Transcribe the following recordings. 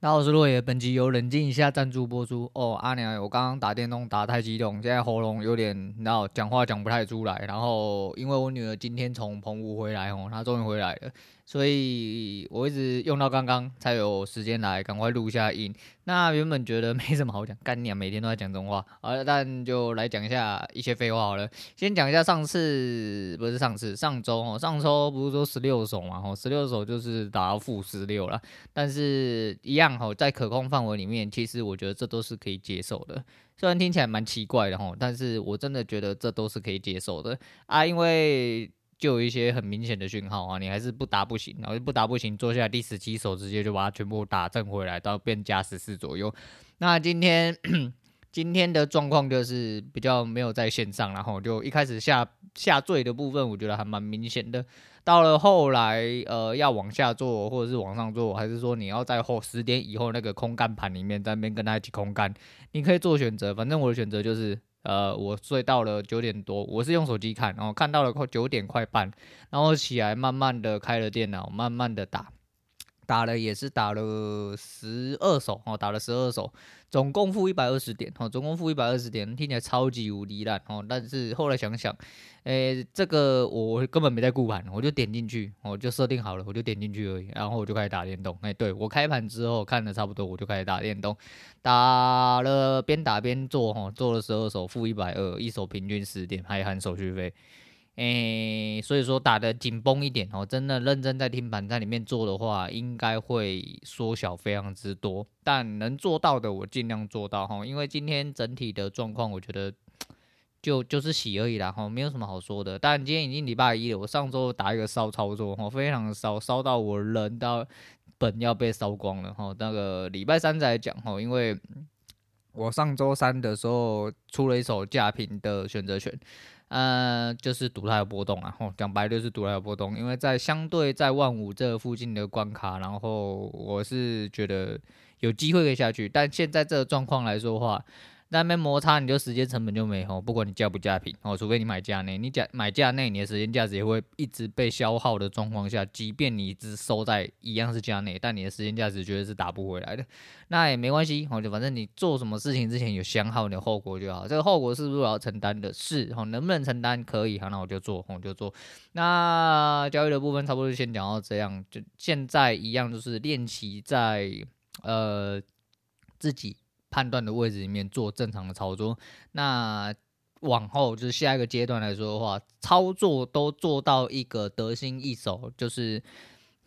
大家好，我是洛野。本集由冷静一下赞助播出。哦，阿娘，我刚刚打电动打得太激动，现在喉咙有点，闹，讲话讲不太出来。然后，因为我女儿今天从澎湖回来，哦，她终于回来了。所以我一直用到刚刚才有时间来赶快录一下音。那原本觉得没什么好讲，干你啊，每天都在讲这种话，啊，但就来讲一下一些废话好了。先讲一下上次，不是上次，上周哦，上周不是说十六手嘛，哦，十六手就是打到负十六了。但是一样哦，在可控范围里面，其实我觉得这都是可以接受的。虽然听起来蛮奇怪的哦，但是我真的觉得这都是可以接受的啊，因为。就有一些很明显的讯号啊，你还是不打不行，然后不打不行，坐下第十七手直接就把它全部打正回来，到变加十四左右。那今天 今天的状况就是比较没有在线上，然后就一开始下下坠的部分，我觉得还蛮明显的。到了后来，呃，要往下做或者是往上做，还是说你要在后十点以后那个空干盘里面在那边跟他一起空干，你可以做选择。反正我的选择就是。呃，我睡到了九点多，我是用手机看，然后看到了快九点快半，然后起来慢慢的开了电脑，慢慢的打，打了也是打了十二手哦，打了十二手。总共负一百二十点，哦，总共负一百二十点，听起来超级无敌烂，哦，但是后来想想，诶、这个我根本没在顾盘，我就点进去，我就设定好了，我就点进去而已，然后我就开始打电动，诶、对，我开盘之后看的差不多，我就开始打电动，打了边打边做，哈，做了十二手，负一百二，一手平均十点，还含手续费。诶、所以说打得紧绷一点哦，真的认真在听盘在里面做的话，应该会缩小非常之多。但能做到的，我尽量做到哈。因为今天整体的状况，我觉得就就是洗而已啦哈，没有什么好说的。但今天已经礼拜一了，我上周打一个烧操作哈，非常的烧，烧到我人到本要被烧光了哈。那个礼拜三再讲哈，因为我上周三的时候出了一手价平的选择权。呃，就是赌它有波动啊，吼，讲白就是赌它有波动，因为在相对在万五这附近的关卡，然后我是觉得有机会可以下去，但现在这个状况来说的话。那边摩擦，你就时间成本就没有，不管你价不价平哦，除非你买价内，你价买价内，你的时间价值也会一直被消耗的状况下，即便你只收在一样是价内，但你的时间价值绝对是打不回来的。那也没关系，哦，就反正你做什么事情之前有想好你的后果就好。这个后果是不是我要承担的？是，哦，能不能承担？可以，好，那我就做，我就做。那交易的部分差不多就先讲到这样，就现在一样，就是练习在呃自己。判断的位置里面做正常的操作，那往后就是下一个阶段来说的话，操作都做到一个得心应手，就是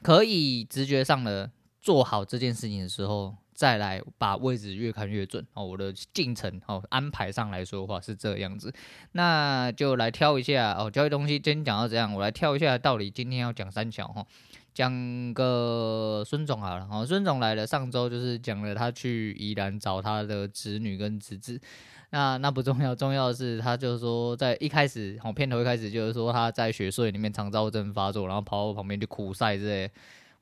可以直觉上的做好这件事情的时候，再来把位置越看越准哦。我的进程哦安排上来说的话是这样子，那就来挑一下哦，交易东西今天讲到这样，我来挑一下到底今天要讲三小哈。讲个孙总好了，好，孙总来了，上周就是讲了他去宜兰找他的侄女跟侄子，那那不重要，重要的是他就是说在一开始，哦，片头一开始就是说他在雪隧里面肠躁症发作，然后跑到旁边去苦赛之类。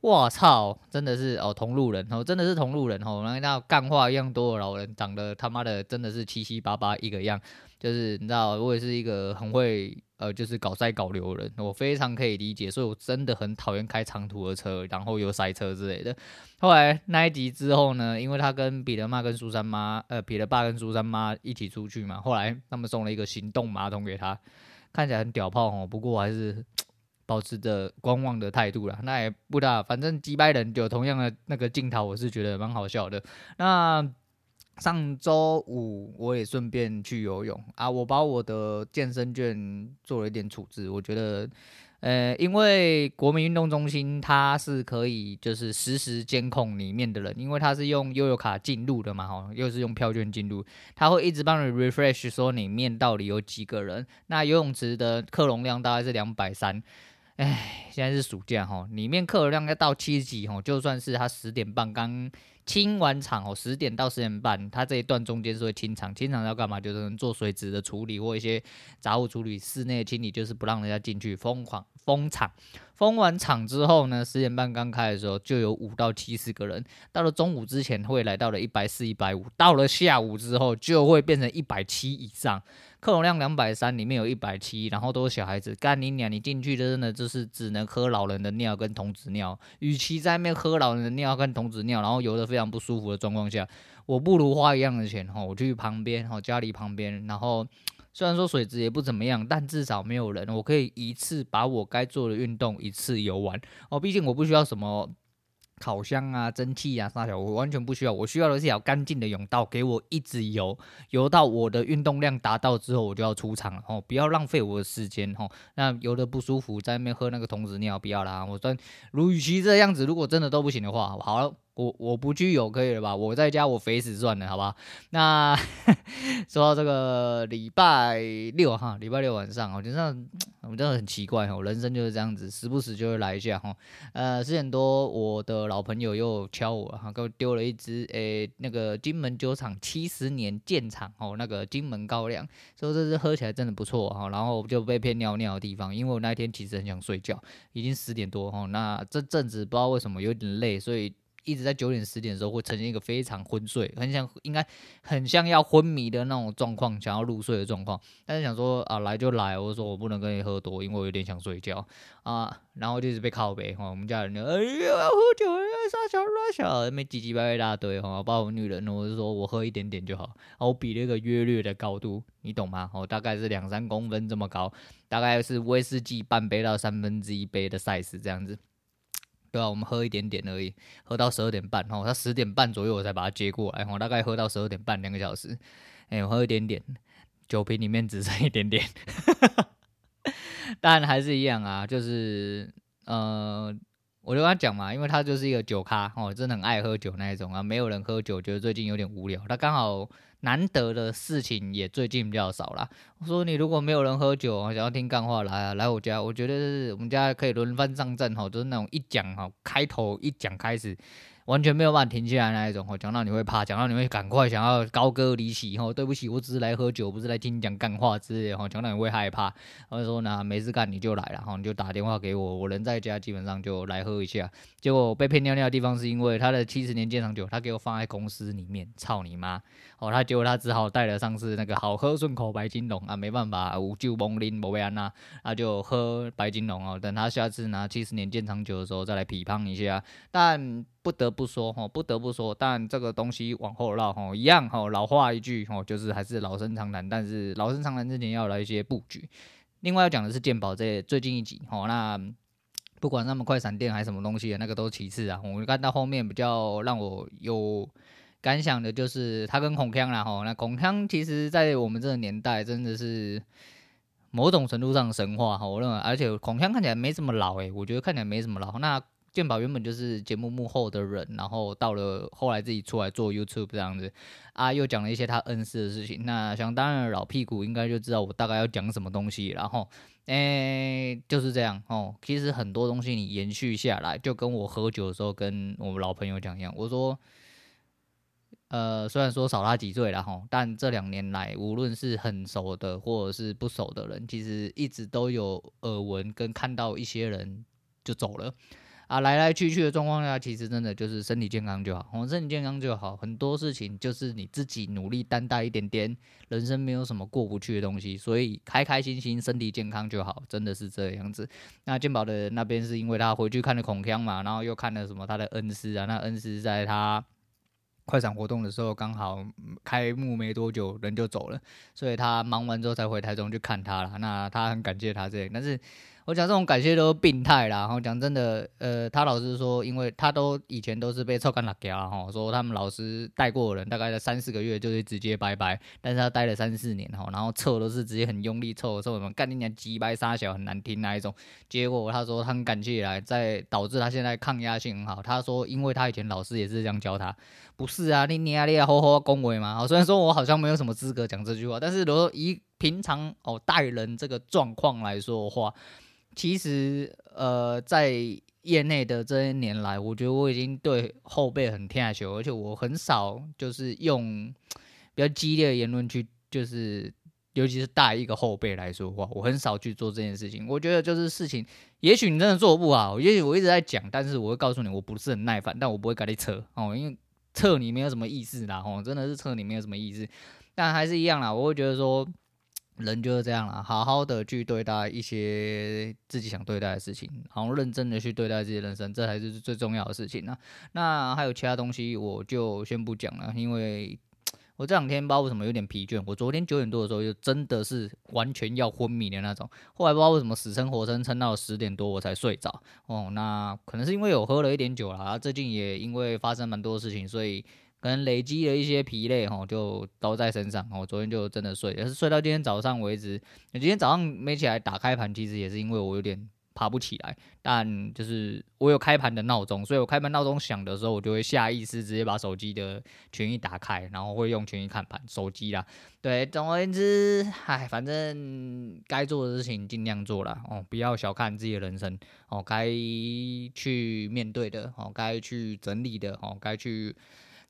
我操，真的是哦，同路人哦，真的是同路人哦，然后那干话一样多的老人，长得他妈的真的是七七八八一个样，就是你知道，我也是一个很会呃，就是搞塞搞流人，我非常可以理解，所以我真的很讨厌开长途的车，然后又塞车之类的。后来那一集之后呢，因为他跟彼得妈跟苏珊妈，呃，彼得爸跟苏珊妈一起出去嘛，后来他们送了一个行动马桶给他，看起来很屌炮哦，不过还是。保持着观望的态度啦，那也不大，反正击败人有同样的那个镜头，我是觉得蛮好笑的。那上周五我也顺便去游泳啊，我把我的健身券做了一点处置，我觉得，呃，因为国民运动中心它是可以就是实时监控里面的人，因为它是用悠游卡进入的嘛，哈，又是用票券进入，它会一直帮你 refresh 说里面到底有几个人。那游泳池的客容量大概是两百三。哎，现在是暑假哈，里面客流量要到七十几哈，就算是他十点半刚清完场哦，十点到十点半，他这一段中间是会清场，清场要干嘛？就是做水质的处理或一些杂物处理，室内清理就是不让人家进去，疯狂封场。封完场之后呢，十点半刚开的时候就有五到七十个人，到了中午之前会来到了一百四、一百五，到了下午之后就会变成一百七以上。客容量两百三，里面有一百七，然后都是小孩子，干你娘！你进去真的就是只能喝老人的尿跟童子尿，与其在那面喝老人的尿跟童子尿，然后游得非常不舒服的状况下，我不如花一样的钱哈，我去旁边哈，家里旁边，然后虽然说水质也不怎么样，但至少没有人，我可以一次把我该做的运动一次游完哦，毕竟我不需要什么。烤箱啊，蒸汽啊，啥小我完全不需要。我需要的是一条干净的泳道，给我一直游，游到我的运动量达到之后，我就要出场了哦，不要浪费我的时间哦。那游的不舒服，在那边喝那个童子尿，不要啦。我说，如与其这样子，如果真的都不行的话，好了。我我不去有可以了吧？我在家我肥死算了，好吧？那 说到这个礼拜六哈，礼拜六晚上，我觉得我真的很奇怪哦，人生就是这样子，时不时就会来一下哈。呃，十点多，我的老朋友又敲我哈，给我丢了一支诶、那个金门酒厂七十年建厂哦，那个金门高粱，说这支喝起来真的不错哈。然后就被骗尿尿的地方，因为我那天其实很想睡觉，已经十点多哈。那这阵子不知道为什么有点累，所以。一直在九点十点的时候会呈现一个非常昏睡，很像应该很像要昏迷的那种状况，想要入睡的状况。但是想说啊，来就来，我说我不能跟你喝多，因为我有点想睡觉啊。然后就一直被靠北哈，我们家人就哎呀喝酒呀，傻小傻小，没唧唧歪歪一大堆哈，包括我女人，我就说我喝一点点就好。然后比了一个约略的高度，你懂吗？哦，大概是两三公分这么高，大概是威士忌半杯到三分之一杯的 size 这样子。我们喝一点点而已，喝到十二点半，吼，他十点半左右我才把他接过来，我，大概喝到十二点半两个小时，哎，我喝一点点，酒瓶里面只剩一点点，但还是一样啊，就是，呃。我就跟他讲嘛，因为他就是一个酒咖哦，真的很爱喝酒那一种啊。没有人喝酒，觉得最近有点无聊。他刚好难得的事情也最近比较少啦。我说你如果没有人喝酒，想要听干话来啊，来我家，我觉得是我们家可以轮番上阵哈，就是那种一讲哈，开头一讲开始。完全没有办法停下来那一种哦，讲到你会怕，讲到你会赶快想要高歌离席哦。对不起，我只是来喝酒，不是来听你讲干话之类的哦。讲到你会害怕，然后说呢，没事干你就来了哈，你就打电话给我，我人在家，基本上就来喝一下。结果被骗尿尿的地方是因为他的七十年建厂酒，他给我放在公司里面，操你妈！哦，他结果他只好带了上次那个好喝顺口白金龙啊，没办法，无救蒙林莫维安呐，他就喝白金龙哦。等他下次拿七十年建厂酒的时候再来批判一下，但。不得不说哈，不得不说，但这个东西往后绕哈，一样哈，老话一句哈，就是还是老生常谈，但是老生常谈之前要来一些布局。另外要讲的是鉴宝这最近一集哈，那不管那么快闪电还是什么东西，那个都其次啊。我们看到后面比较让我有感想的就是他跟孔锵啦哈，那孔锵其实在我们这个年代真的是某种程度上神话哈，我认为，而且孔锵看起来没什么老诶，我觉得看起来没什么老那。健保原本就是节目幕后的人，然后到了后来自己出来做 YouTube 这样子啊，又讲了一些他恩师的事情。那想当然老屁股应该就知道我大概要讲什么东西，然后诶、就是这样哦。其实很多东西你延续下来，就跟我喝酒的时候跟我们老朋友讲一样，我说，呃，虽然说少他几岁了哈，但这两年来无论是很熟的或者是不熟的人，其实一直都有耳闻跟看到一些人就走了。啊，来来去去的状况下，其实真的就是身体健康就好，我们身体健康就好。很多事情就是你自己努力担待一点点，人生没有什么过不去的东西，所以开开心心，身体健康就好，真的是这样子。那健保的那边是因为他回去看了孔锵嘛，然后又看了什么他的恩师啊，那恩师在他快闪活动的时候刚好开幕没多久人就走了，所以他忙完之后才回台中去看他了。那他很感谢他这，但是。我讲这种感谢都病态啦，然后讲真的，呃，他老师说，因为他都以前都是被臭干辣椒哈，说他们老师带过的人大概在三四个月就是直接拜拜，但是他待了三四年哈，然后臭都是直接很用力臭，臭什么干你娘鸡掰沙小很难听那一种，结果他说他很感谢来，在导致他现在抗压性很好。他说，因为他以前老师也是这样教他，不是啊，你你啊你啊好好恭维嘛，虽然说我好像没有什么资格讲这句话，但是如果以平常哦带人这个状况来说的话。其实，呃，在业内的这些年来，我觉得我已经对后辈很天下去，而且我很少就是用比较激烈的言论去，就是尤其是带一个后辈来说话，我很少去做这件事情。我觉得就是事情，也许你真的做不好，也许我一直在讲，但是我会告诉你，我不是很耐烦，但我不会跟你扯哦，因为扯你没有什么意思啦，哦，真的是扯你没有什么意思，但还是一样啦，我会觉得说。人就是这样啦，好好的去对待一些自己想对待的事情，然后认真的去对待自己的人生，这才是最重要的事情呢。那还有其他东西，我就先不讲了，因为我这两天不知道为什么有点疲倦。我昨天九点多的时候就真的是完全要昏迷的那种，后来不知道为什么死撑活撑撑到十点多我才睡着。哦，那可能是因为我喝了一点酒啦，最近也因为发生蛮多事情，所以。可能累积了一些疲累，吼，就都在身上。我昨天就真的睡，也是睡到今天早上为止。今天早上没起来打开盘，其实也是因为我有点爬不起来。但就是我有开盘的闹钟，所以我开盘闹钟响的时候，我就会下意识直接把手机的权益打开，然后会用权益看盘。手机啦，对，总而言之，唉，反正该做的事情尽量做了哦，不要小看自己的人生哦，该去面对的哦，该去整理的哦，该去。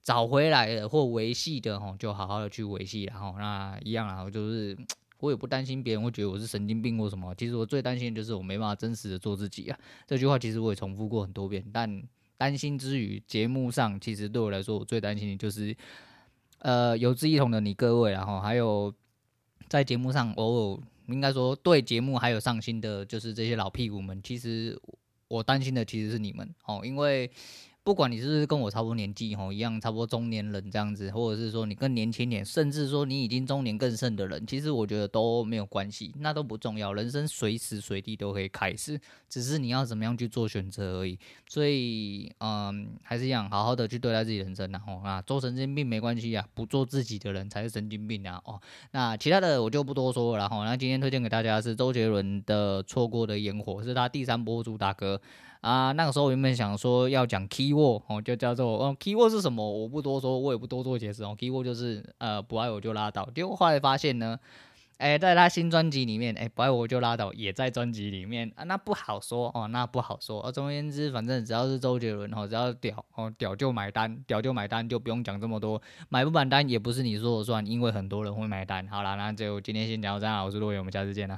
找回来的或维系的吼，就好好的去维系，然后那一样啊，就是我也不担心别人会觉得我是神经病或什么。其实我最担心的就是我没办法真实的做自己啊。这句话其实我也重复过很多遍，但担心之余，节目上其实对我来说，我最担心的就是呃有志一同的你各位，然后还有在节目上偶尔应该说对节目还有上心的，就是这些老屁股们。其实我担心的其实是你们哦，因为。不管你是不是跟我差不多年纪吼，一样差不多中年人这样子，或者是说你更年轻点，甚至说你已经中年更甚的人，其实我觉得都没有关系，那都不重要。人生随时随地都可以开始，只是你要怎么样去做选择而已。所以，嗯，还是一样，好好的去对待自己人生，然后啊，做神经病没关系啊，不做自己的人才是神经病啊。哦，那其他的我就不多说了。然后，那今天推荐给大家是周杰伦的《错过的烟火》，是他第三波主打歌。啊，那个时候我原本想说要讲 keyword 哦，就叫做哦 keyword 是什么？我不多说，我也不多做解释哦。keyword 就是呃不爱我就拉倒。结果后来发现呢，哎、在他新专辑里面，哎、不爱我就拉倒也在专辑里面啊，那不好说哦，那不好说。啊，总而言之，反正只要是周杰伦哦，只要屌哦，屌就买单，屌就买单，就不用讲这么多，买不买单也不是你说了算，因为很多人会买单。好啦，那就今天先讲到这样，我是陆伟，我们下次见啦。